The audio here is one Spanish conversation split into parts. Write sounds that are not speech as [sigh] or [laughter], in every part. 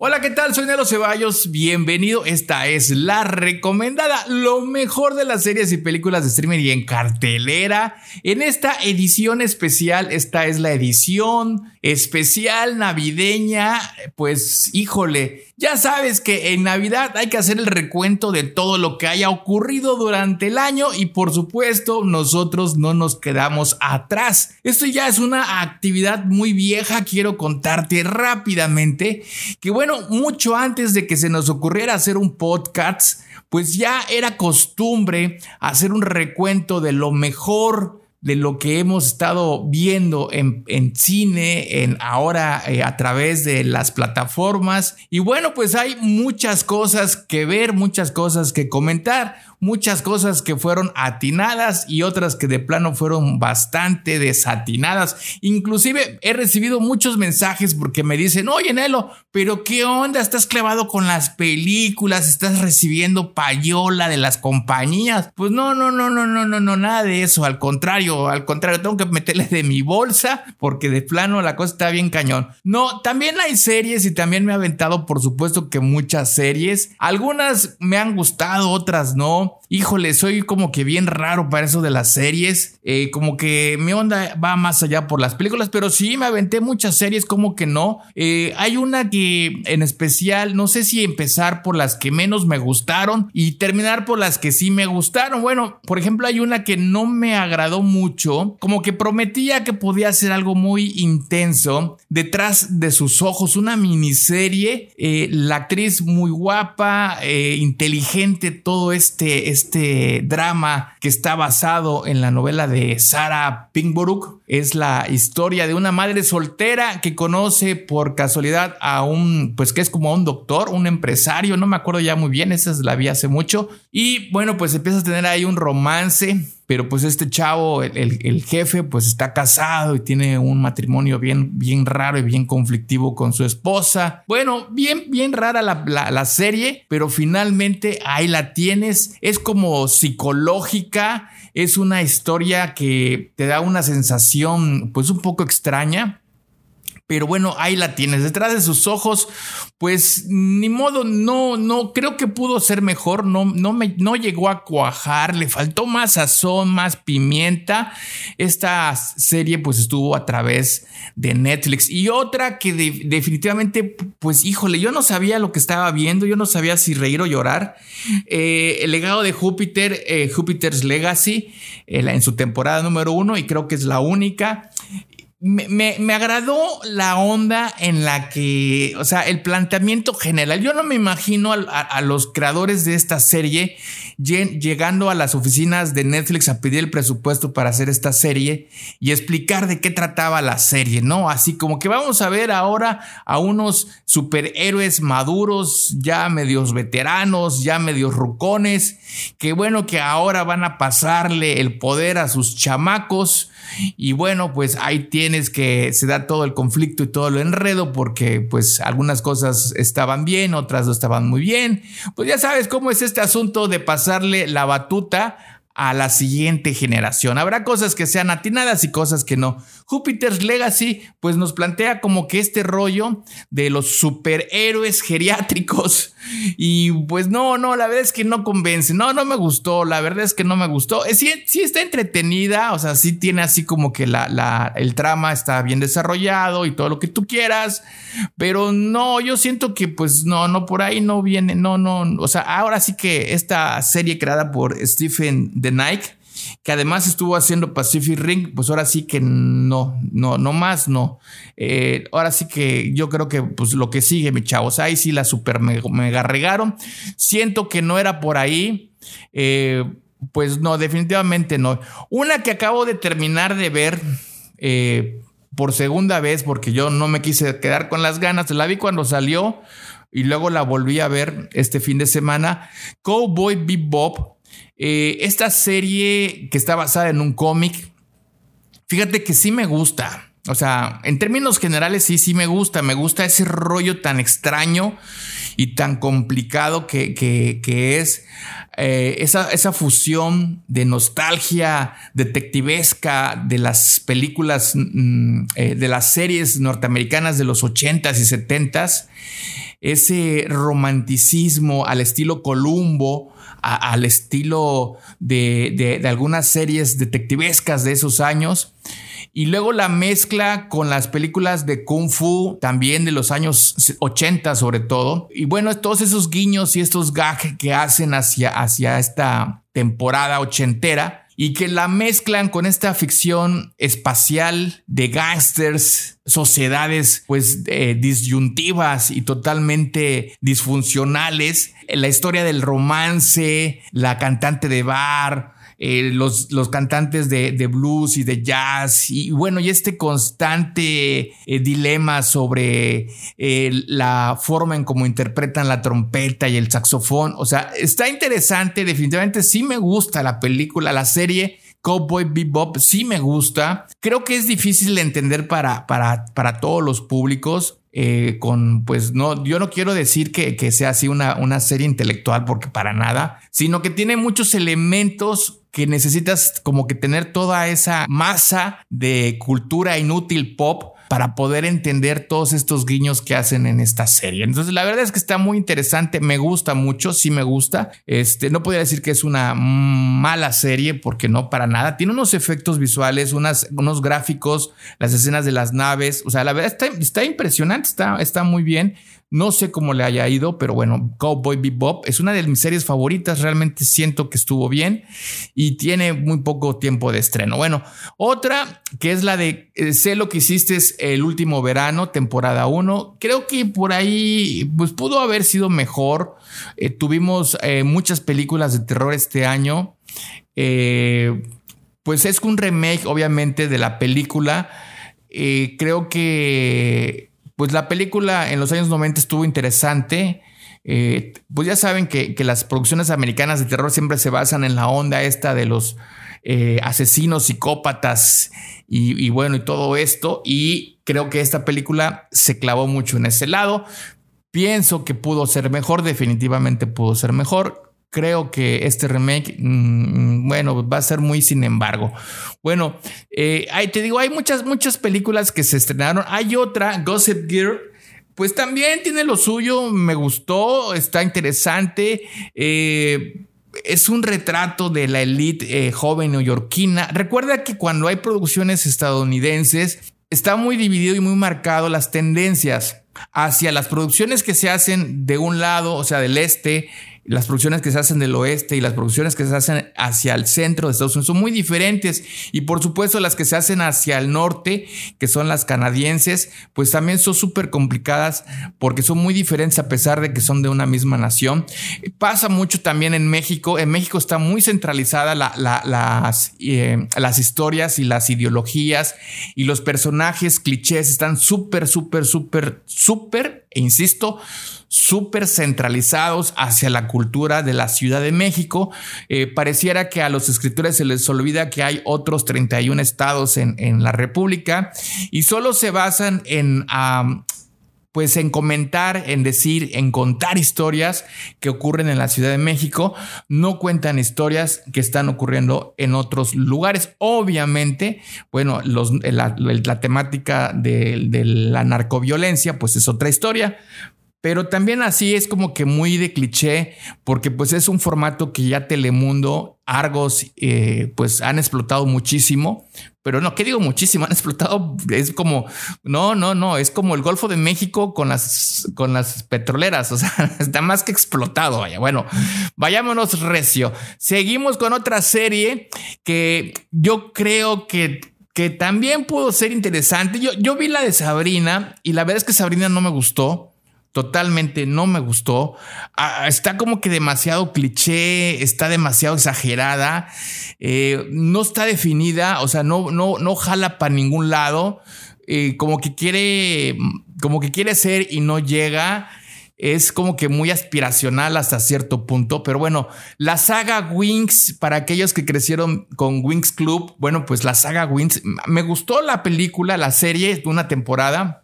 Hola, ¿qué tal? Soy Nelo Ceballos. Bienvenido. Esta es la recomendada, lo mejor de las series y películas de streaming y en cartelera. En esta edición especial, esta es la edición especial navideña. Pues, híjole, ya sabes que en Navidad hay que hacer el recuento de todo lo que haya ocurrido durante el año y por supuesto nosotros no nos quedamos atrás. Esto ya es una actividad muy vieja, quiero contarte rápidamente que bueno, mucho antes de que se nos ocurriera hacer un podcast, pues ya era costumbre hacer un recuento de lo mejor de lo que hemos estado viendo en, cine, en ahora eh, a través de las plataformas. Y bueno, pues hay muchas cosas que ver, muchas cosas que comentar muchas cosas que fueron atinadas y otras que de plano fueron bastante desatinadas. Inclusive he recibido muchos mensajes porque me dicen, oye Nelo, pero ¿qué onda? ¿Estás clavado con las películas? ¿Estás recibiendo payola de las compañías? Pues no, no, no, no, no, no, no, nada de eso. Al contrario, al contrario, tengo que meterle de mi bolsa porque de plano la cosa está bien cañón. No, también hay series y también me ha aventado, por supuesto que muchas series. Algunas me han gustado, otras no híjole, soy como que bien raro para eso de las series. Eh, como que mi onda va más allá por las películas, pero sí me aventé muchas series, como que no. Eh, hay una que en especial, no sé si empezar por las que menos me gustaron y terminar por las que sí me gustaron. Bueno, por ejemplo, hay una que no me agradó mucho, como que prometía que podía ser algo muy intenso. Detrás de sus ojos, una miniserie, eh, la actriz muy guapa, inteligente, todo este este, drama que está basado en la novela de Sarah Pinkborough. Es la historia de una madre soltera que conoce por casualidad a un, pues que es como un doctor, un empresario, no me acuerdo ya muy bien, esa la vi hace mucho. Y bueno, pues empieza a tener ahí un romance pero pues este chavo, el, jefe, pues está casado y tiene un matrimonio bien, bien raro y bien conflictivo con su esposa. Bueno, bien, bien rara la, la serie, pero finalmente ahí la tienes. Es como psicológica, es una historia que te da una sensación pues un poco extraña pero bueno, ahí la tienes. Detrás de sus ojos, pues ni modo, no, no, creo que pudo ser mejor. No, no me, no llegó a cuajar. Le faltó más sazón, más pimienta. Esta serie, pues estuvo a través de Netflix. Y otra que definitivamente, pues híjole, yo no sabía lo que estaba viendo. Yo no sabía si reír o llorar. Eh, el legado de Júpiter, eh, Júpiter's Legacy, eh, en su temporada número uno, y creo que es la única me, agradó la onda en la que, o sea, el planteamiento general. Yo no me imagino a, los creadores de esta serie llegando a las oficinas de Netflix a pedir el presupuesto para hacer esta serie y explicar de qué trataba la serie, ¿no? Así como que vamos a ver ahora a unos superhéroes maduros, ya medios veteranos, ya medios rucones, que bueno, que ahora van a pasarle el poder a sus chamacos y bueno, pues ahí tienes que se da todo el conflicto y todo lo enredo porque pues algunas cosas estaban bien, otras no estaban muy bien. Pues ya sabes cómo es este asunto de pasarle la batuta a la siguiente generación. Habrá cosas que sean atinadas y cosas que no. Jupiter's Legacy pues nos plantea como que este rollo de los superhéroes geriátricos [laughs] y pues no, no, la verdad es que no convence, no, no me gustó, la verdad es que no me gustó. Eh, sí, está entretenida, o sea, sí tiene así como que la, el trama está bien desarrollado y todo lo que tú quieras, pero no, yo siento que pues no, no, por ahí no viene, no, no, o sea, ahora sí que esta serie creada por Stephen de Nike, que además estuvo haciendo Pacific Ring, pues ahora sí que no, no, no más, no. Eh, ahora sí que yo creo que pues lo que sigue, mi chavos, ahí sí la super mega, regaron. Siento que no era por ahí. Eh, pues no, definitivamente no. Una que acabo de terminar de ver eh, por segunda vez, porque yo no me quise quedar con las ganas, la vi cuando salió y luego la volví a ver este fin de semana. Cowboy Bebop eh, esta serie que está basada en un cómic, fíjate que sí me gusta. O sea, en términos generales sí, sí me gusta. Me gusta ese rollo tan extraño y tan complicado que, que, es. eh, esa, esa, fusión de nostalgia detectivesca de las películas, mm, eh, de las series norteamericanas de los 80s y 70s, ese romanticismo al estilo Columbo, al estilo de, de, algunas series detectivescas de esos años. Y luego la mezcla con las películas de Kung Fu, también de los años 80 sobre todo. Y bueno, todos esos guiños y estos gags que hacen hacia, hacia esta temporada ochentera y que la mezclan con esta ficción espacial de gángsters, sociedades pues eh, disyuntivas y totalmente disfuncionales, la historia del romance, la cantante de bar, eh, los, los, cantantes de, blues y de jazz, y bueno, y este constante eh, dilema sobre eh, la forma en cómo interpretan la trompeta y el saxofón. O sea, está interesante, definitivamente sí me gusta la película, la serie. Cowboy Bebop sí me gusta. Creo que es difícil de entender para, para, para todos los públicos. con, pues no, yo no quiero decir que, que sea así una, una serie intelectual porque para nada, sino que tiene muchos elementos que necesitas como que tener toda esa masa de cultura inútil pop para poder entender todos estos guiños que hacen en esta serie. Entonces, la verdad es que está muy interesante, me gusta mucho, sí me gusta. Este, no podría decir que es una mala serie porque no para nada. Tiene unos efectos visuales, unos gráficos, las escenas de las naves, o sea, la verdad está, está impresionante, está, está muy bien. No sé cómo le haya ido, pero bueno, Cowboy Bebop es una de mis series favoritas. Realmente siento que estuvo bien y tiene muy poco tiempo de estreno. Bueno, otra que es la de eh, Sé lo que hiciste el último verano, temporada 1. Creo que por ahí pues pudo haber sido mejor. Eh, tuvimos eh, muchas películas de terror este año. pues es un remake, obviamente, de la película. creo que pues la película en los años 90 estuvo interesante. Eh, pues ya saben que, las producciones americanas de terror siempre se basan en la onda esta de los eh, asesinos, psicópatas y, bueno, y todo esto. Y creo que esta película se clavó mucho en ese lado. Pienso que pudo ser mejor, definitivamente pudo ser mejor creo que este remake, mm, bueno, va a ser muy sin embargo. Bueno, eh, te digo, hay muchas, muchas películas que se estrenaron. Hay otra, Gossip Gear. Pues también tiene lo suyo, me gustó, está interesante. Eh, es un retrato de la elite eh, joven neoyorquina. Recuerda que cuando hay producciones estadounidenses, está muy dividido y muy marcado las tendencias hacia las producciones que se hacen de un lado, o sea, del este, las producciones que se hacen del oeste y las producciones que se hacen hacia el centro de Estados Unidos son muy diferentes. Y por supuesto las que se hacen hacia el norte, que son las canadienses, pues también son súper complicadas porque son muy diferentes a pesar de que son de una misma nación. Pasa mucho también en México. En México está muy centralizada las, eh, las historias y las ideologías y los personajes clichés están súper, súper, súper, súper, e insisto, súper centralizados hacia la cultura de la Ciudad de México. Eh, pareciera que a los escritores se les olvida que hay otros 31 estados en, la República y solo se basan en... pues en comentar, en decir, en contar historias que ocurren en la Ciudad de México, no cuentan historias que están ocurriendo en otros lugares. Obviamente, bueno, la, temática de, de, la narcoviolencia, pues es otra historia, pero también así es como que muy de cliché, porque pues es un formato que ya Telemundo, Argos, eh, pues han explotado muchísimo. Pero no, ¿qué digo muchísimo? [laughs] Han explotado, es como, no, no, no, es como el Golfo de México con las, con las petroleras, [laughs] o sea, está más que explotado. Vaya. Bueno, vayámonos recio. Seguimos con otra serie que yo creo que que también pudo ser interesante. Yo, yo vi la de Sabrina y la verdad es que Sabrina no me gustó totalmente no me gustó. Ah, está como que demasiado cliché, está demasiado exagerada, eh, no está definida, o sea, no, no, no jala para ningún lado, eh, como que quiere, como que quiere ser y no llega. Es como que muy aspiracional hasta cierto punto, pero bueno, la saga Wings, para aquellos que crecieron con Wings Club, bueno, pues la saga Wings, me gustó la película, la serie de una temporada,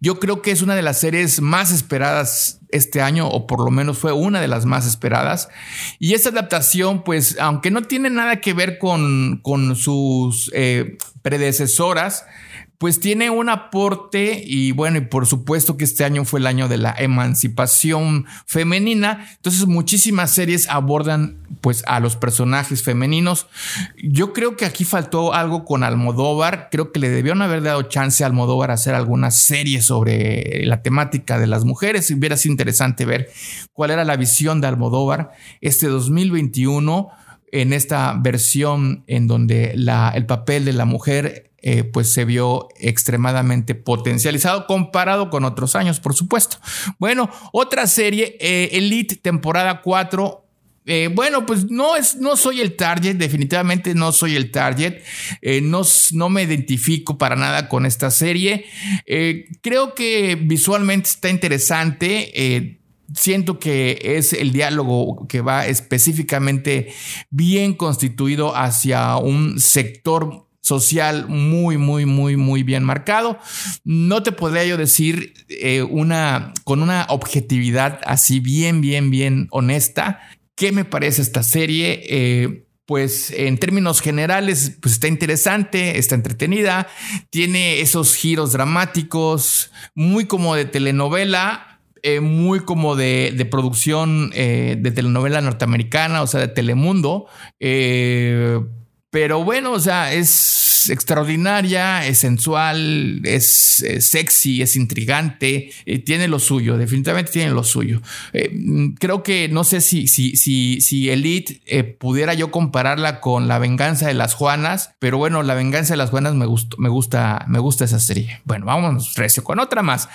Yo creo que es una de las series más esperadas este año, o por lo menos fue una de las más esperadas. Y esa adaptación, pues, aunque no tiene nada que ver con, con sus eh, predecesoras, pues tiene un aporte y bueno, y por supuesto que este año fue el año de la emancipación femenina, entonces muchísimas series abordan pues a los personajes femeninos. Yo creo que aquí faltó algo con Almodóvar, creo que le debieron haber dado chance a Almodóvar a hacer alguna serie sobre la temática de las mujeres, hubiera sido interesante ver cuál era la visión de Almodóvar este 2021 en esta versión en donde el papel de la mujer eh, pues se vio extremadamente potencializado comparado con otros años, por supuesto. Bueno, otra serie, eh, Elite temporada 4. Eh, bueno, pues no, es, no soy el target, definitivamente no soy el target, no, no, me identifico para nada con esta serie. creo que visualmente está interesante siento que es el diálogo que va específicamente bien constituido hacia un sector social muy, muy, muy, muy bien marcado. No te podría yo decir eh, una, con una objetividad así bien, bien, bien honesta, qué me parece esta serie. Eh, pues en términos generales, pues está interesante, está entretenida, tiene esos giros dramáticos, muy como de telenovela, eh, muy como de, producción de telenovela norteamericana, o sea, de Telemundo. Pero bueno, o sea, es extraordinaria, es sensual, es, sexy, es intrigante, eh, tiene lo suyo, definitivamente tiene lo suyo. Eh, creo que no sé si, si, si, si Elite eh, pudiera yo compararla con La venganza de las Juanas, pero bueno, La venganza de las Juanas me, gustó, me, gusta, me gusta esa serie. Bueno, vamos recio con otra más.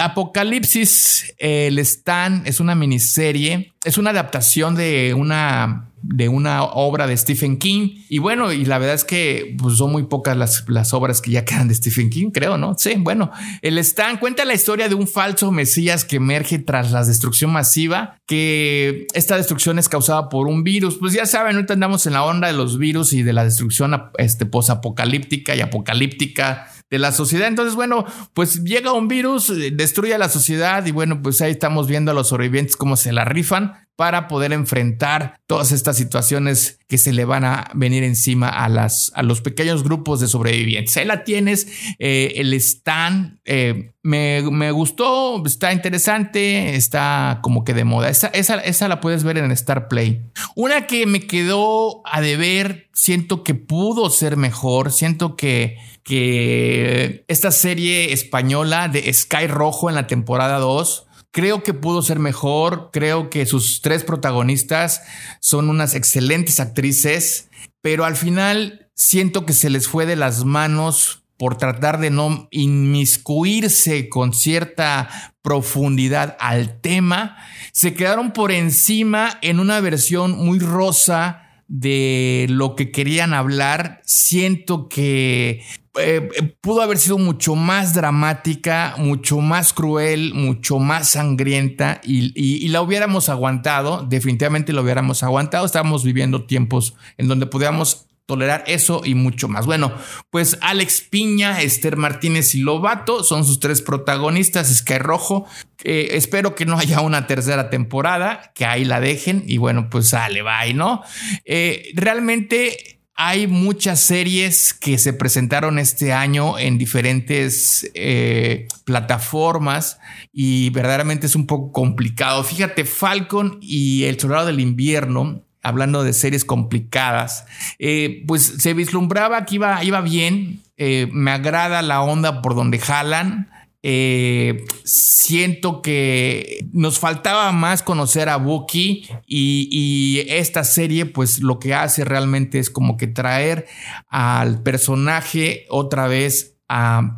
Apocalipsis, el Stan es una miniserie, es una adaptación de una de una obra de Stephen King. Y bueno, y la verdad es que pues, son muy pocas las, las, obras que ya quedan de Stephen King, creo, ¿no? Sí, bueno, el Stan cuenta la historia de un falso Mesías que emerge tras la destrucción masiva, que esta destrucción es causada por un virus. Pues ya saben, ahorita andamos en la onda de los virus y de la destrucción este, posapocalíptica y apocalíptica de la sociedad. Entonces, bueno, pues llega un virus, eh, destruye a la sociedad y bueno, pues ahí estamos viendo a los sobrevivientes cómo se la rifan para poder enfrentar todas estas situaciones que se le van a venir encima a, las, a los pequeños grupos de sobrevivientes. Ahí la tienes, eh, el stand, eh, me, gustó, está interesante, está como que de moda. Esa, esa, esa, la puedes ver en Star Play. Una que me quedó a deber, siento que pudo ser mejor, siento que, que esta serie española de Sky Rojo en la temporada 2 Creo que pudo ser mejor, creo que sus tres protagonistas son unas excelentes actrices, pero al final siento que se les fue de las manos por tratar de no inmiscuirse con cierta profundidad al tema, se quedaron por encima en una versión muy rosa de lo que querían hablar. Siento que eh, pudo haber sido mucho más dramática, mucho más cruel, mucho más sangrienta y, la hubiéramos aguantado, definitivamente lo hubiéramos aguantado. Estábamos viviendo tiempos en donde podíamos tolerar eso y mucho más. Bueno, pues Alex Piña, Esther Martínez y Lobato son sus tres protagonistas, Sky Rojo. espero que no haya una tercera temporada, que ahí la dejen y bueno, pues sale, bye, ¿no? Eh, realmente hay muchas series que se presentaron este año en diferentes eh, plataformas y verdaderamente es un poco complicado. Fíjate, Falcon y El Soldado del Invierno, hablando de series complicadas, eh, pues se vislumbraba que iba, iba bien. Eh, me agrada la onda por donde jalan. Eh, siento que nos faltaba más conocer a Bucky y, esta serie pues lo que hace realmente es como que traer al personaje otra vez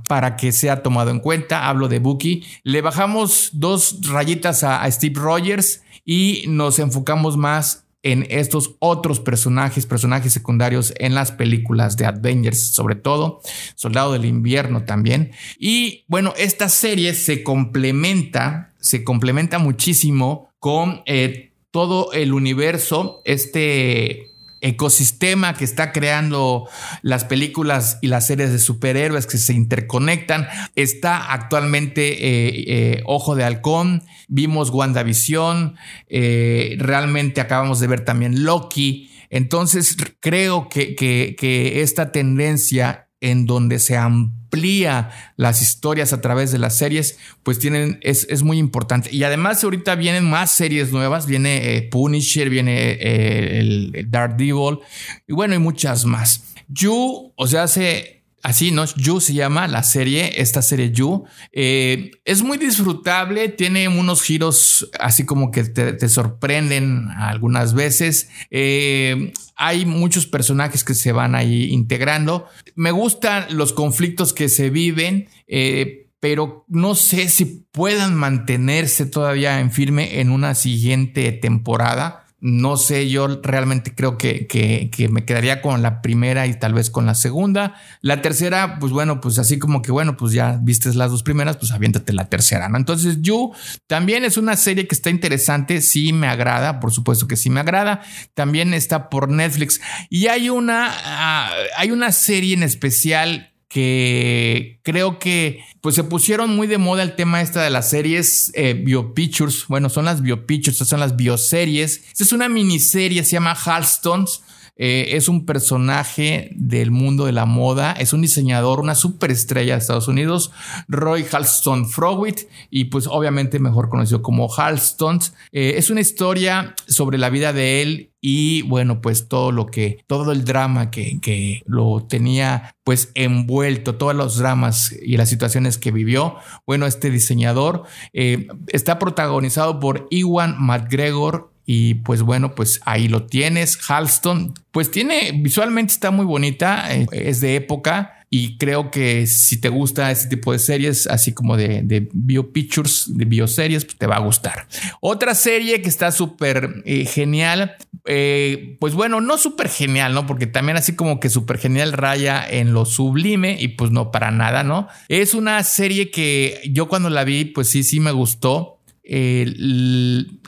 para que sea tomado en cuenta. Hablo de Bucky. Le bajamos dos rayitas a Steve Rogers y nos enfocamos más en estos otros personajes, personajes secundarios en las películas de Avengers, sobre todo, Soldado del Invierno también. Y bueno, esta serie se complementa, se complementa muchísimo con eh, todo el universo, este ecosistema que está creando las películas y las series de superhéroes que se interconectan. Está actualmente eh, eh, Ojo de Halcón, vimos WandaVision, eh, realmente acabamos de ver también Loki. Entonces creo que, que esta tendencia en donde se amplía las historias a través de las series, pues tienen, es, muy importante. Y además ahorita vienen más series nuevas, viene eh, Punisher, viene eh, el, Dark Devil, y bueno, y muchas más. You, o sea, hace Así, ¿no? You se llama la serie, esta serie You. Eh, es muy disfrutable, tiene unos giros así como que te, sorprenden algunas veces. Eh, hay muchos personajes que se van ahí integrando. Me gustan los conflictos que se viven. Eh, pero no sé si puedan mantenerse todavía en firme en una siguiente temporada. No sé, yo realmente creo que, que, me quedaría con la primera y tal vez con la segunda. La tercera, pues bueno, pues así como que bueno, pues ya vistes las dos primeras, pues aviéntate la tercera, ¿no? Entonces, You también es una serie que está interesante, sí me agrada, por supuesto que sí me agrada. También está por Netflix y hay una, ah, hay una serie en especial que creo que pues se pusieron muy de moda el tema esta de las series eh, biopictures. Bueno, son las biopictures, son las bioseries. Esta es una miniserie, se llama Halstones. Eh, es un personaje del mundo de la moda, es un diseñador, una superestrella de Estados Unidos, Roy Halston Frowit, y pues obviamente mejor conocido como Halstones. Eh, es una historia sobre la vida de él y bueno, pues todo lo que, todo el drama que, que, lo tenía pues envuelto, todos los dramas y las situaciones que vivió. Bueno, este diseñador eh, está protagonizado por Iwan McGregor, y pues bueno, pues ahí lo tienes. Halston, pues tiene, visualmente está muy bonita, eh, es de época. Y creo que si te gusta este tipo de series, así como de, de biopictures, de bioseries, pues te va a gustar. Otra serie que está súper eh, genial, eh, pues bueno, no súper genial, ¿no? Porque también así como que súper genial raya en lo sublime y pues no para nada, ¿no? Es una serie que yo cuando la vi, pues sí, sí me gustó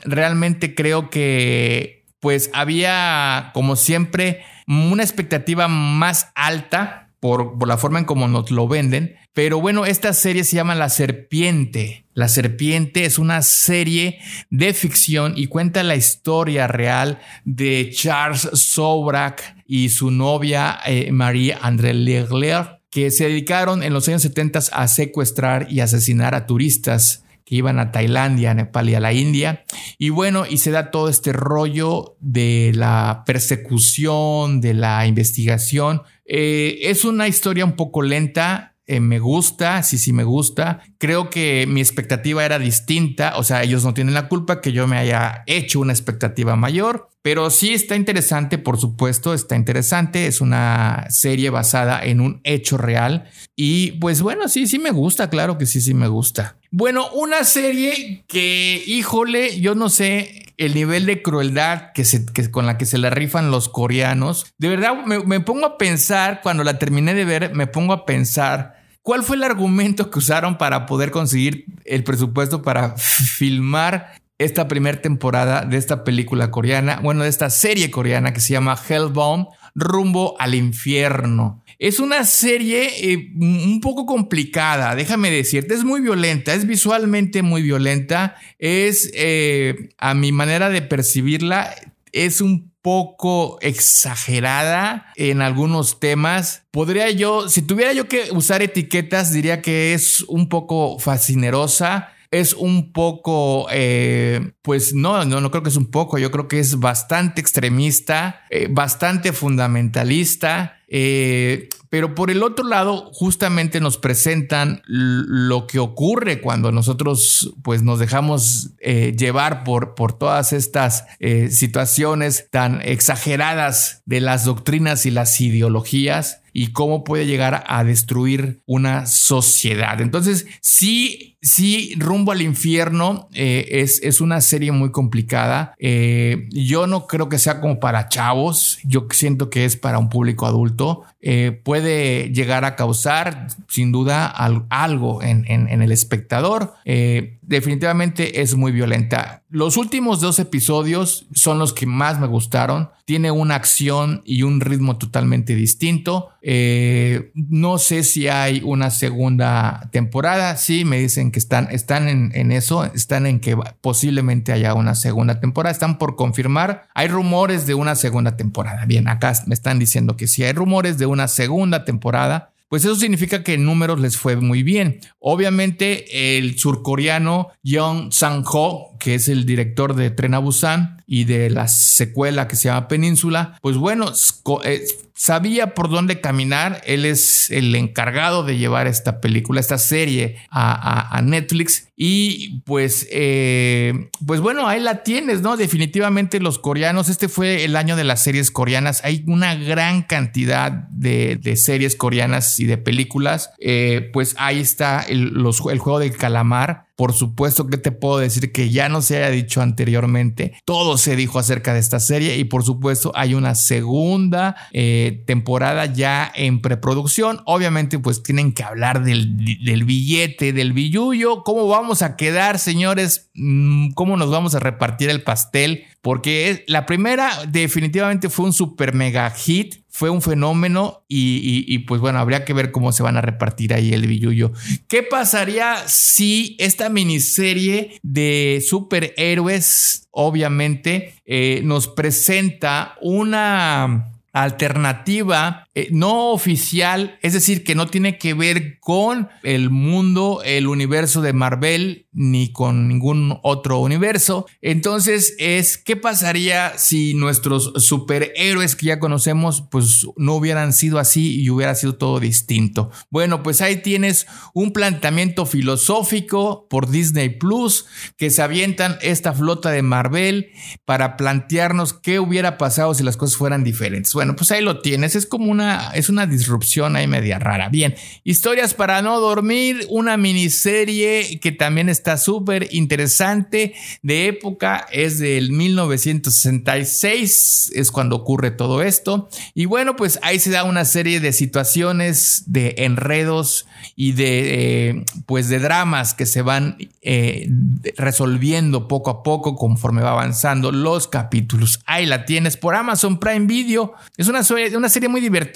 realmente creo que pues había como siempre una expectativa más alta por, por, la forma en cómo nos lo venden. Pero bueno, esta serie se llama La Serpiente. La Serpiente es una serie de ficción y cuenta la historia real de Charles Sobrak y su novia eh, Marie André Leclerc, que se dedicaron en los años 70 a secuestrar y asesinar a turistas que iban a Tailandia, a Nepal y a la India. Y bueno, y se da todo este rollo de la persecución, de la investigación. Eh, es una historia un poco lenta, eh, me gusta, sí, sí me gusta. Creo que mi expectativa era distinta, o sea, ellos no tienen la culpa que yo me haya hecho una expectativa mayor, pero sí está interesante, por supuesto, está interesante. Es una serie basada en un hecho real y pues bueno, sí, sí me gusta, claro que sí, sí me gusta. Bueno, una serie que, híjole, yo no sé el nivel de crueldad que, se, con la que se la rifan los coreanos. De verdad, me, pongo a pensar, cuando la terminé de ver, me pongo a pensar cuál fue el argumento que usaron para poder conseguir el presupuesto para filmar esta primera temporada de esta película coreana, bueno, de esta serie coreana que se llama Hellbound, rumbo al infierno. Es una serie eh, un poco complicada, déjame decirte, es muy violenta, es visualmente muy violenta, es eh, a mi manera de percibirla, es un poco exagerada en algunos temas. Podría yo, si tuviera yo que usar etiquetas, diría que es un poco fascinerosa es un poco, eh, pues no, no, no creo que es un poco, yo creo que es bastante extremista, eh, bastante fundamentalista, eh, pero por el otro lado, justamente nos presentan lo que ocurre cuando nosotros pues nos dejamos llevar por, por todas estas situaciones tan exageradas de las doctrinas y las ideologías y cómo puede llegar a destruir una sociedad. Entonces, sí, sí, rumbo al infierno eh, es, es, una serie muy complicada. Eh, yo no creo que sea como para chavos, yo siento que es para un público adulto. Eh, puede llegar a causar sin duda algo en, el espectador. Eh, definitivamente es muy violenta. Los últimos dos episodios son los que más me gustaron. Tiene una acción y un ritmo totalmente distinto. Eh, no sé si hay una segunda temporada. Sí, me dicen que están, están en, en, eso, están en que posiblemente haya una segunda temporada. Están por confirmar. Hay rumores de una segunda temporada. Bien, acá me están diciendo que sí hay rumores de una segunda temporada pues eso significa que en números les fue muy bien. Obviamente el surcoreano Young Sang-ho, que es el director de Tren a Busan y de la secuela que se llama Península, pues bueno, eh, sabía por dónde caminar. Él es el encargado de llevar esta película, esta serie a, Netflix. Y pues, eh, pues bueno, ahí la tienes, ¿no? Definitivamente los coreanos, este fue el año de las series coreanas. Hay una gran cantidad de, series coreanas y de películas. Eh, pues ahí está el, el juego del calamar por supuesto que te puedo decir que ya no se haya dicho anteriormente. Todo se dijo acerca de esta serie y por supuesto hay una segunda eh, temporada ya en preproducción. Obviamente pues tienen que hablar del, del billete, del billullo. ¿Cómo vamos a quedar, señores? Mm, ¿Cómo nos vamos a repartir el pastel? Porque la primera definitivamente fue un super mega hit fue un fenómeno y, pues bueno, habría que ver cómo se van a repartir ahí el billullo. ¿Qué pasaría si esta miniserie de superhéroes, obviamente, eh, nos presenta una alternativa eh, no oficial, es decir, que no tiene que ver con el mundo, el universo de Marvel, ni con ningún otro universo. Entonces es, ¿qué pasaría si nuestros superhéroes que ya conocemos, pues no hubieran sido así y hubiera sido todo distinto? Bueno, pues ahí tienes un planteamiento filosófico por Disney Plus, que se avientan esta flota de Marvel para plantearnos qué hubiera pasado si las cosas fueran diferentes. Bueno, pues ahí lo tienes, es como una es una disrupción ahí media rara. Bien, historias para no dormir, una miniserie que también está súper interesante de época, es del 1966, es cuando ocurre todo esto. Y bueno, pues ahí se da una serie de situaciones, de enredos y de, eh, pues de dramas que se van eh, resolviendo poco a poco conforme va avanzando los capítulos. Ahí la tienes por Amazon Prime Video. Es una, una serie muy divertida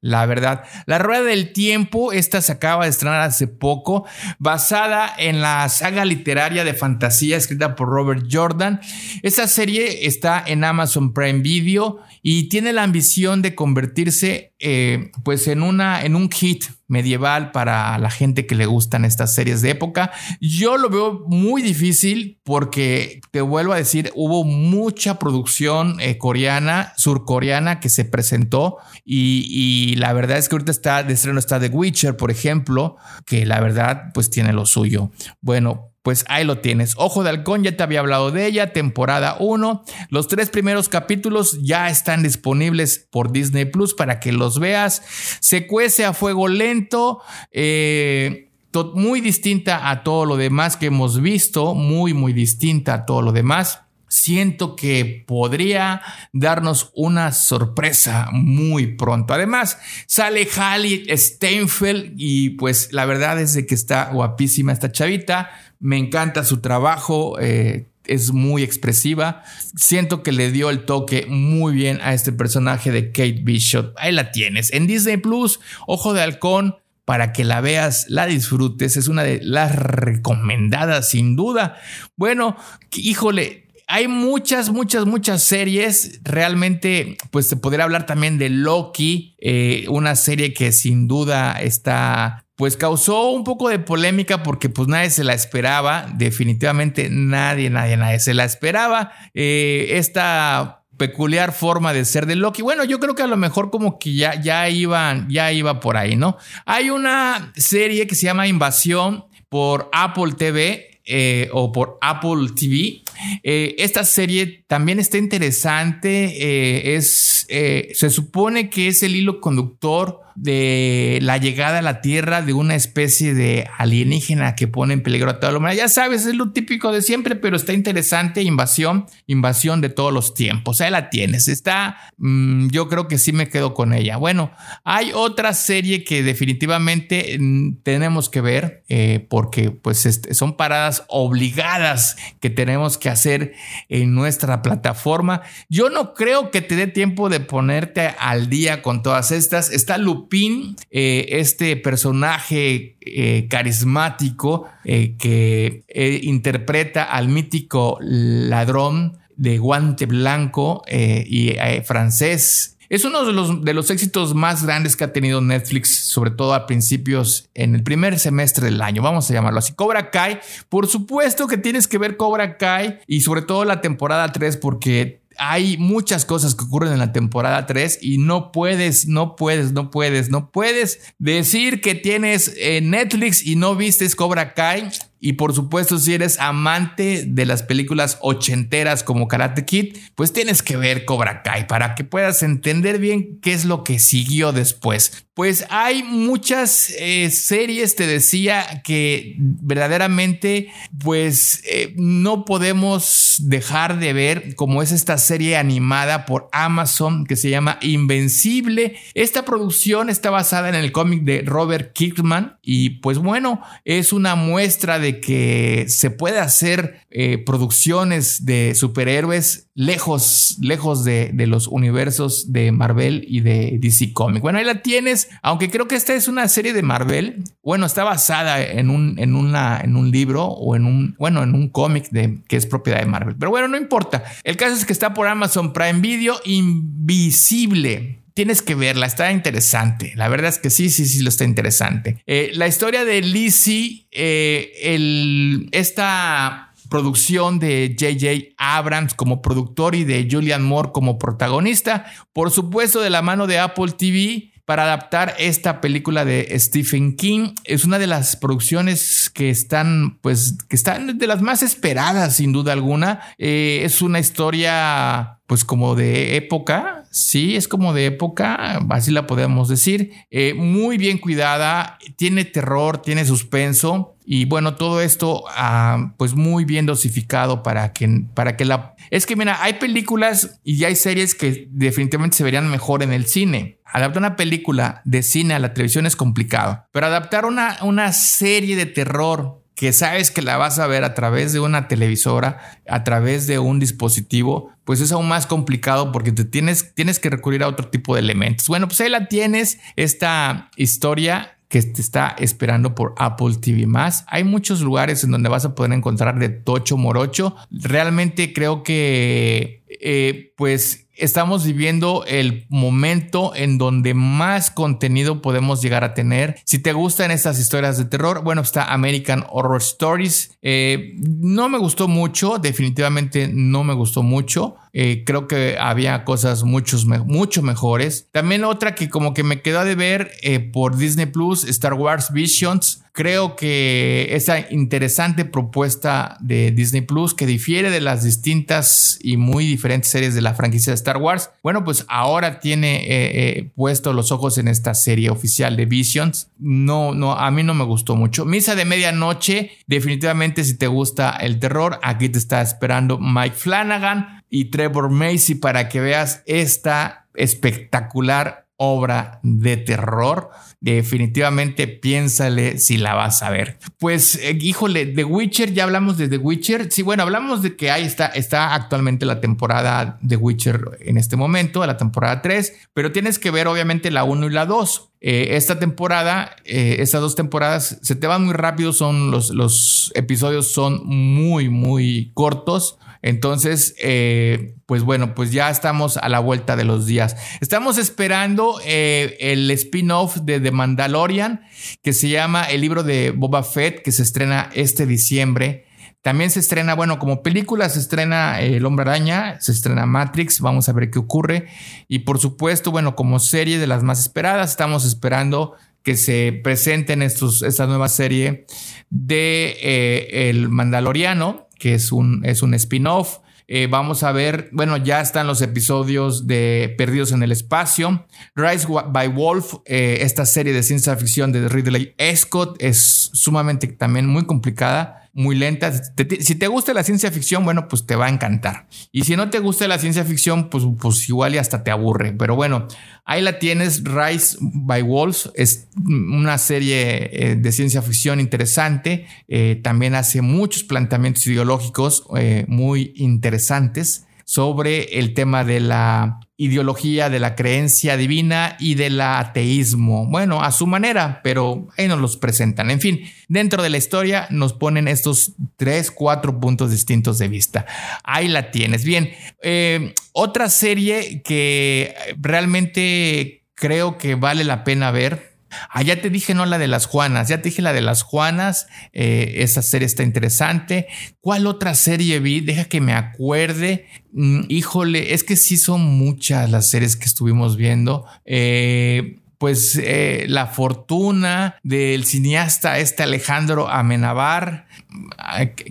la verdad. La Rueda del Tiempo, esta se acaba de estrenar hace poco, basada en la saga literaria de fantasía escrita por Robert Jordan. Esa serie está en Amazon Prime Video y tiene la ambición de convertirse eh, pues en, una, en un hit medieval para la gente que le gustan estas series de época. Yo lo veo muy difícil porque, te vuelvo a decir, hubo mucha producción eh, coreana, surcoreana que se presentó y, la verdad es que ahorita está de estreno está The Witcher, por ejemplo, que la verdad pues tiene lo suyo. Bueno, pues ahí lo tienes. Ojo de Halcón, ya te había hablado de ella, temporada 1. Los tres primeros capítulos ya están disponibles por Disney Plus para que los veas. Se cuece a fuego lento. Eh, muy distinta a todo lo demás que hemos visto, muy, muy distinta a todo lo demás. Siento que podría darnos una sorpresa muy pronto. Además, sale Halle Steinfeld y pues la verdad es de que está guapísima esta chavita me encanta su trabajo. Eh, es muy expresiva. Siento que le dio el toque muy bien a este personaje de Kate Bishop. Ahí la tienes. En Disney Plus, Ojo de Halcón, para que la veas, la disfrutes. Es una de las recomendadas, sin duda. Bueno, híjole, hay muchas, muchas, muchas series. Realmente, pues se podría hablar también de Loki, eh, una serie que sin duda está pues causó un poco de polémica porque pues nadie se la esperaba, definitivamente nadie, nadie, nadie se la esperaba. Eh, esta peculiar forma de ser de Loki. Bueno, yo creo que a lo mejor como que ya, ya iban, ya iba por ahí, ¿no? Hay una serie que se llama Invasión por Apple TV eh, o por Apple TV Eh, esta serie también está interesante. Eh, es, eh, se supone que es el hilo conductor de la llegada a la Tierra de una especie de alienígena que pone en peligro a toda la humanidad. Ya sabes, es lo típico de siempre, pero está interesante. Invasión, invasión de todos los tiempos. Ahí la tienes. Está, mm, yo creo que sí me quedo con ella. Bueno, hay otra serie que definitivamente mm, tenemos que ver porque pues este, son paradas obligadas que tenemos que hacer en nuestra plataforma. Yo no creo que te dé tiempo de ponerte al día con todas estas. Está Lupin, eh, este personaje eh, carismático que interpreta al mítico ladrón de guante blanco y francés es uno de los, de los éxitos más grandes que ha tenido Netflix, sobre todo a principios en el primer semestre del año, vamos a llamarlo así. Cobra Kai, por supuesto que tienes que ver Cobra Kai y sobre todo la temporada 3 porque hay muchas cosas que ocurren en la temporada 3 y no puedes, no puedes, no puedes, no puedes decir que tienes eh, Netflix y no vistes Cobra Kai y por supuesto, si eres amante de las películas ochenteras como Karate Kid, pues tienes que ver Cobra Kai para que puedas entender bien qué es lo que siguió después. Pues hay muchas eh, series, te decía, que verdaderamente pues eh, no podemos dejar de ver, como es esta serie animada por Amazon que se llama Invencible. Esta producción está basada en el cómic de Robert Kirkman y pues bueno, es una muestra de que se puede hacer eh, producciones de superhéroes lejos, lejos de, los universos de Marvel y de DC Comics. Bueno, ahí la tienes, aunque creo que esta es una serie de Marvel. Bueno, está basada en un, en en un libro o en un, bueno, en un cómic de, que es propiedad de Marvel. Pero bueno, no importa. El caso es que está por Amazon Prime Video, Invisible tienes que verla, está interesante. La verdad es que sí, sí, sí, lo está interesante. Eh, la historia de Lizzie, eh, esta producción de JJ Abrams como productor y de Julian Moore como protagonista, por supuesto de la mano de Apple TV para adaptar esta película de Stephen King. Es una de las producciones que están, pues, que están de las más esperadas, sin duda alguna. Eh, es una historia pues como de época, sí, es como de época, así la podemos decir, eh, muy bien cuidada, tiene terror, tiene suspenso y bueno, todo esto ah, pues muy bien dosificado para que, para que la... Es que mira, hay películas y hay series que definitivamente se verían mejor en el cine. Adaptar una película de cine a la televisión es complicado, pero adaptar una, una serie de terror que sabes que la vas a ver a través de una televisora, a través de un dispositivo, pues es aún más complicado porque te tienes, tienes que recurrir a otro tipo de elementos. Bueno, pues ahí la tienes, esta historia que te está esperando por Apple TV Hay muchos lugares en donde vas a poder encontrar de Tocho Morocho. Realmente creo que eh, pues estamos viviendo el momento en donde más contenido podemos llegar a tener. Si te gustan estas historias de terror, bueno, está American Horror Stories. Eh, no me gustó mucho, definitivamente no me gustó mucho. Eh, creo que había cosas muchos, mucho mejores. También otra que como que me quedó de ver eh, por Disney Plus, Star Wars Visions. Creo que esa interesante propuesta de Disney Plus que difiere de las distintas y muy diferentes series de la franquicia de Star Wars, bueno, pues ahora tiene eh, puesto los ojos en esta serie oficial de Visions. No, no, a mí no me gustó mucho. Misa de medianoche, definitivamente si te gusta el terror, aquí te está esperando Mike Flanagan y Trevor Macy para que veas esta espectacular obra de terror. Definitivamente piénsale si la vas a ver. Pues, eh, híjole, The Witcher, ya hablamos de The Witcher. Sí, bueno, hablamos de que ahí está, está actualmente la temporada de Witcher en este momento, la temporada 3, pero tienes que ver obviamente la 1 y la 2. Eh, esta temporada, eh, estas dos temporadas se te van muy rápido, son los, los episodios son muy, muy cortos. Entonces, eh, pues bueno, pues ya estamos a la vuelta de los días. Estamos esperando eh, el spin-off de The Mandalorian, que se llama el libro de Boba Fett, que se estrena este diciembre. También se estrena, bueno, como película se estrena El Hombre Araña, se estrena Matrix, vamos a ver qué ocurre. Y por supuesto, bueno, como serie de las más esperadas, estamos esperando que se presenten estos, esta nueva serie de eh, El Mandaloriano que es un, es un spin-off. Eh, vamos a ver, bueno, ya están los episodios de Perdidos en el Espacio. Rise by Wolf, eh, esta serie de ciencia ficción de Ridley Scott, es sumamente también muy complicada muy lenta. si te gusta la ciencia ficción, bueno, pues te va a encantar. Y si no te gusta la ciencia ficción, pues, pues igual y hasta te aburre. Pero bueno, ahí la tienes, Rise by Wolves, es una serie eh, de ciencia ficción interesante. Eh, también hace muchos planteamientos ideológicos eh, muy interesantes sobre el tema de la ideología, de la creencia divina y del ateísmo. Bueno, a su manera, pero ahí nos los presentan. En fin, dentro de la historia nos ponen estos tres, cuatro puntos distintos de vista. Ahí la tienes. Bien, eh, otra serie que realmente creo que vale la pena ver Ah, ya te dije no la de las Juanas, ya te dije la de las Juanas, eh, esa serie está interesante. ¿Cuál otra serie vi? Deja que me acuerde. Mm, híjole, es que sí son muchas las series que estuvimos viendo. Eh, pues eh, la fortuna del cineasta este Alejandro Amenabar,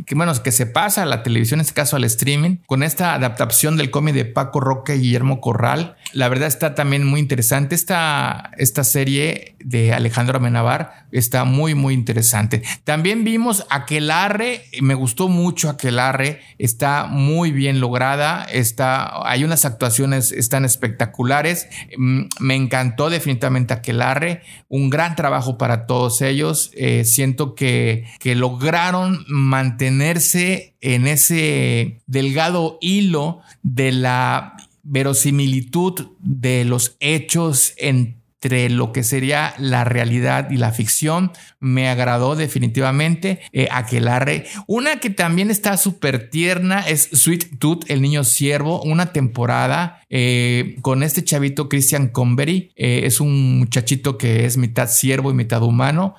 que, bueno, que se pasa a la televisión, en este caso al streaming, con esta adaptación del cómic de Paco Roque y Guillermo Corral. La verdad está también muy interesante. Esta, esta serie de Alejandro Amenabar está muy, muy interesante. También vimos Aquelarre, me gustó mucho Aquelarre, está muy bien lograda, está, hay unas actuaciones, están espectaculares. Mm, me encantó definitivamente Aquelarre, un gran trabajo para todos ellos. Eh, siento que, que lograron mantenerse en ese delgado hilo de la verosimilitud de los hechos entre lo que sería la realidad y la ficción. Me agradó definitivamente eh, Aquelarre. Una que también está súper tierna es Sweet Tooth, el niño siervo, una temporada eh, con este chavito Christian Convery. Eh, es un muchachito que es mitad siervo y mitad humano.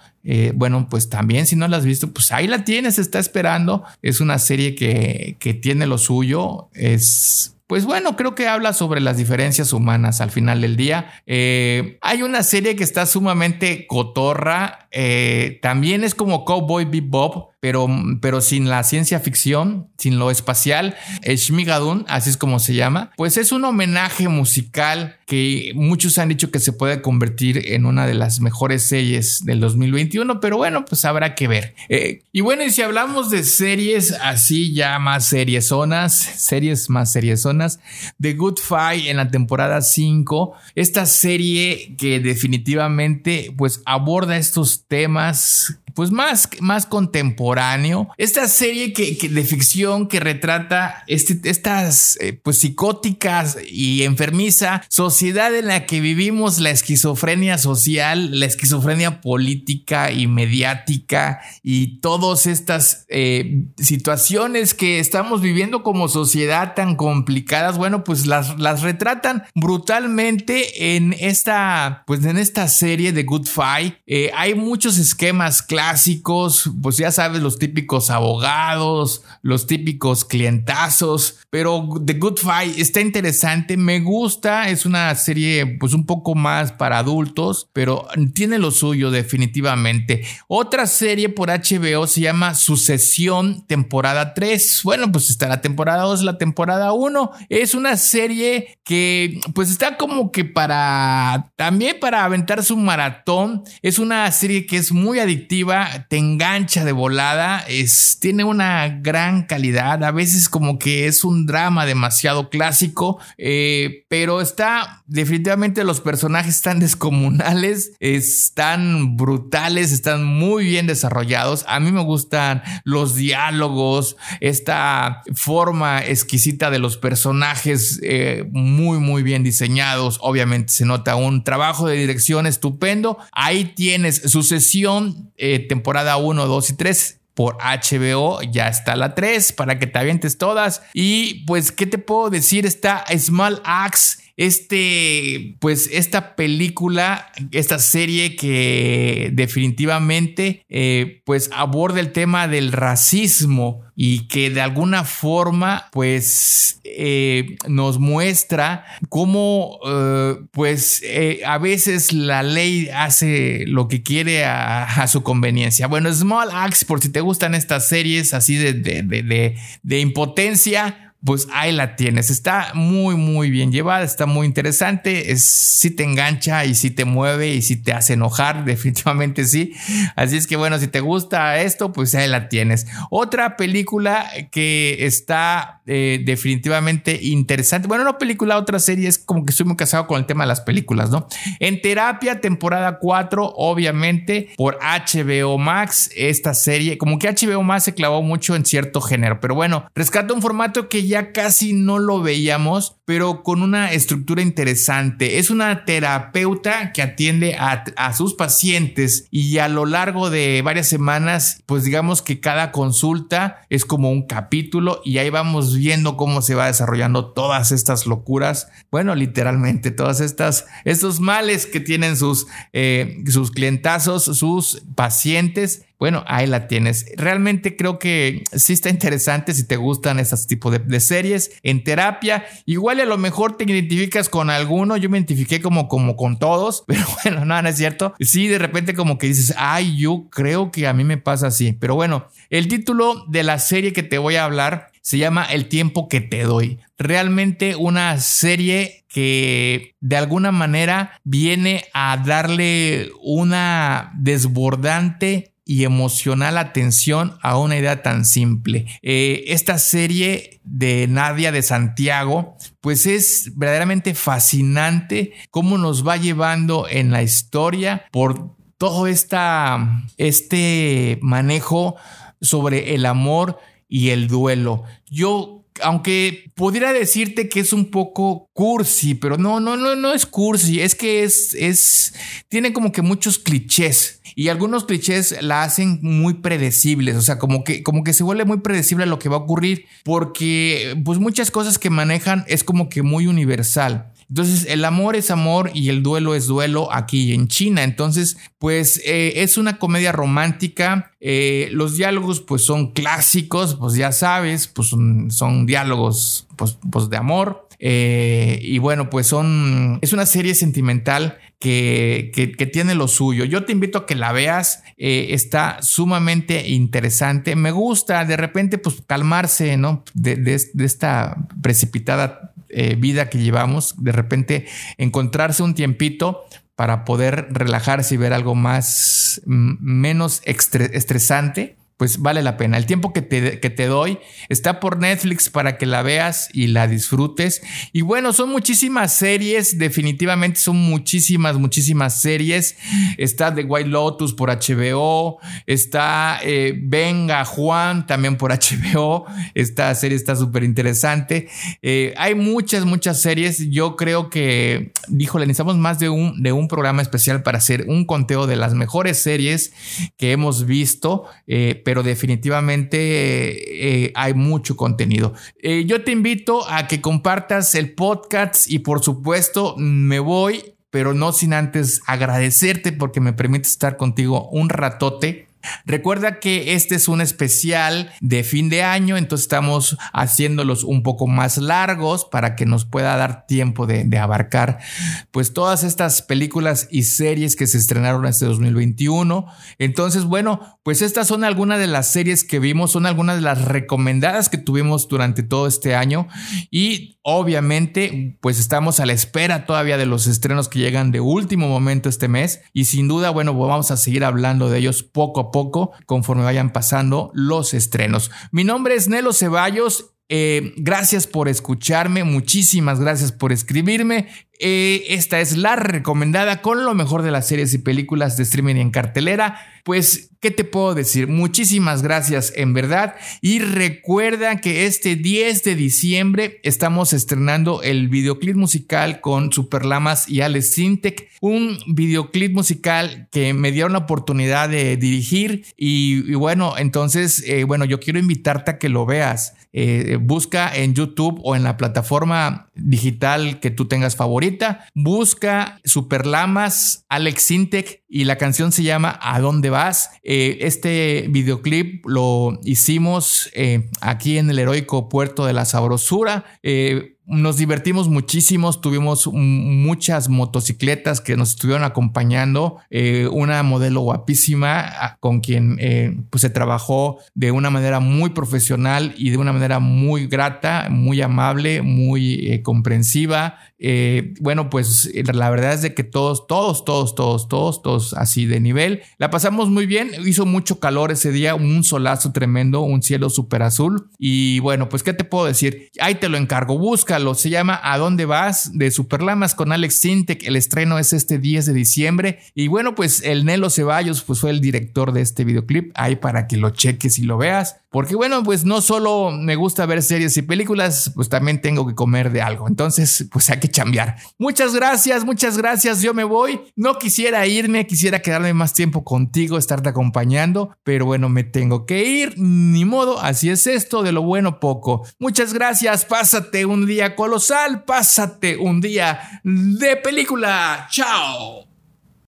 bueno, pues también si no la has visto, pues ahí la tienes, está esperando. Es una serie que, que tiene lo suyo. Es pues bueno, creo que habla sobre las diferencias humanas al final del día. Eh, hay una serie que está sumamente cotorra. Eh, también es como Cowboy Bebop, pero, pero sin la ciencia ficción, sin lo espacial. Shmigadun, así es como se llama, pues es un homenaje musical que muchos han dicho que se puede convertir en una de las mejores series del 2021, pero bueno, pues habrá que ver. Eh, y bueno, y si hablamos de series así ya más series zonas, series más series zonas, The Good Fight en la temporada 5, esta serie que definitivamente pues aborda estos temas pues más, más contemporáneo. Esta serie que, de ficción que retrata este, estas eh, pues psicóticas y enfermiza sociedad en la que vivimos la esquizofrenia social, la esquizofrenia política y mediática y todas estas eh, situaciones que estamos viviendo como sociedad tan complicadas, bueno, pues las, las retratan brutalmente en esta, pues en esta serie de Good Fight. Eh, hay muchos esquemas claros clásicos, pues ya sabes, los típicos abogados, los típicos clientazos, pero The Good Fight está interesante, me gusta, es una serie pues un poco más para adultos, pero tiene lo suyo definitivamente. Otra serie por HBO se llama Sucesión temporada 3. Bueno, pues está la temporada 2, la temporada 1. Es una serie que pues está como que para también para aventarse un maratón. Es una serie que es muy adictiva te engancha de volada, es, tiene una gran calidad, a veces como que es un drama demasiado clásico, eh, pero está definitivamente los personajes están [laughs] descomunales, están brutales, están muy bien desarrollados, a mí me gustan los diálogos, esta forma exquisita de los personajes eh, muy muy bien diseñados, obviamente se nota un trabajo de dirección estupendo, ahí tienes sucesión eh, temporada 1, 2 y 3 por HBO, ya está la 3 para que te avientes todas. Y pues, ¿qué te puedo decir? Está Small Axe este, pues esta película, esta serie que definitivamente eh, pues aborda el tema del racismo y que de alguna forma pues eh, nos muestra cómo eh, pues a veces la ley hace lo que quiere a, su conveniencia. Bueno, Small Axe, por si te gustan estas series así de, de impotencia, pues ahí la tienes. Está muy, muy bien llevada, está muy interesante. Es, si te engancha y si te mueve y si te hace enojar, [laughs] definitivamente sí. Así es que bueno, si te gusta esto, pues ahí la tienes. Otra película que está eh, definitivamente interesante. Bueno, no película, otra serie, es como que estoy muy casado con el tema de las películas, ¿no? En terapia, temporada 4, obviamente, por HBO Max, esta serie, como que HBO Max se clavó mucho en cierto género, pero bueno, rescata un formato que ya casi no lo veíamos, pero con una estructura interesante. Es una terapeuta que atiende a, sus pacientes y a lo largo de varias semanas, pues digamos que cada consulta es como un capítulo y ahí vamos viendo cómo se va desarrollando todas estas locuras. Bueno, literalmente todas estas, estos males que tienen sus, eh, sus clientazos, sus pacientes bueno, ahí la tienes. Realmente creo que sí está interesante si te gustan estos tipos de, series. En terapia, igual a lo mejor te identificas con alguno. Yo me identifiqué como, como con todos, [laughs] pero bueno, no, no es cierto. Sí, de repente como que dices, ay, yo creo que a mí me pasa así. Pero bueno, el título de la serie que te voy a hablar se llama El tiempo que te doy. Realmente una serie que de alguna manera viene a darle una desbordante y emocional atención a una idea tan simple. Eh, esta serie de Nadia de Santiago, pues es verdaderamente fascinante cómo nos va llevando en la historia por todo esta, este manejo sobre el amor y el duelo. Yo aunque pudiera decirte que es un poco cursi, pero no, no, no, no es cursi, es que es, es, tiene como que muchos clichés y algunos clichés la hacen muy predecibles, o sea, como que, como que se vuelve muy predecible lo que va a ocurrir porque pues muchas cosas que manejan es como que muy universal. Entonces, el amor es amor y el duelo es duelo aquí en China. Entonces, pues eh, es una comedia romántica. Eh, los diálogos, pues son clásicos, pues ya sabes, pues son, diálogos, pues, pues de amor. Eh, y bueno, pues son. Es una serie sentimental que, que, tiene lo suyo. Yo te invito a que la veas. está sumamente interesante. Me gusta de repente, pues calmarse, ¿no? De, de, esta precipitada eh, vida que llevamos, de repente encontrarse un tiempito para poder relajarse y ver algo más, menos estresante pues vale la pena. El tiempo que te, que te, doy está por Netflix para que la veas y la disfrutes. Y bueno, son muchísimas series, definitivamente son muchísimas, muchísimas series. Está The White Lotus por HBO, está eh, Venga Juan también por [laughs] HBO. Esta serie está súper interesante. Eh, hay muchas, muchas series. Yo creo que, híjole, necesitamos más de un, de un programa especial para hacer un conteo de las mejores series que hemos visto. Eh, pero definitivamente eh, hay mucho contenido. Eh, yo te invito a que compartas el podcast y por supuesto me voy, pero no sin antes agradecerte porque me permite estar contigo un ratote Recuerda que este es un especial de fin de año, entonces estamos haciéndolos un poco más largos para que nos pueda dar tiempo de, abarcar pues todas estas películas y series que se estrenaron este 2021. Entonces, bueno, pues estas son algunas de las series que vimos, son algunas de las recomendadas que tuvimos durante todo este año y Obviamente, pues estamos a la espera todavía de los estrenos que llegan de último momento este mes y sin duda, bueno, vamos a seguir hablando de ellos poco a poco conforme vayan pasando los estrenos. Mi nombre es Nelo Ceballos eh, gracias por escucharme, muchísimas gracias por escribirme. Eh, esta es la recomendada con lo mejor de las series y películas de streaming en cartelera. Pues ¿qué te puedo decir? Muchísimas gracias en verdad y recuerda que este 10 de diciembre estamos estrenando el videoclip musical con Superlamas y Alex Sintec, un videoclip musical que me dieron la oportunidad de dirigir y, bueno, entonces, eh, bueno, yo quiero invitarte a que lo veas. Eh, busca en YouTube o en la plataforma digital que tú tengas busca Superlamas, Alex Sintec y la canción se llama ¿A dónde vas? Eh, este videoclip lo hicimos aquí en el heroico puerto de la Sabrosura nos divertimos muchísimo, tuvimos muchas motocicletas que nos estuvieron acompañando, eh, una modelo guapísima con quien eh, pues se trabajó de una manera muy profesional y de una manera muy grata, muy amable, muy eh, comprensiva. bueno, pues la verdad es de que todos, todos, todos, todos, todos, todos así de nivel. La pasamos muy bien, hizo mucho calor ese día, un solazo tremendo, un cielo súper azul y bueno, pues qué te puedo decir, ahí te lo encargo, busca se llama ¿A dónde vas? de Superlamas con Alex Sintek. El estreno es este 10 de diciembre. Y bueno, pues el Nelo Ceballos pues fue el director de este videoclip. Ahí para que lo cheques y lo veas. Porque bueno, pues no solo me gusta ver series y películas, pues también tengo que comer de algo. Entonces, pues hay que chambear. Muchas gracias, muchas gracias. Yo me voy. No quisiera irme, quisiera quedarme más tiempo contigo, estarte acompañando, pero bueno, me tengo que ir. Ni modo, así es esto, de lo bueno poco. Muchas gracias. Pásate un día colosal, pásate un día de película. Chao.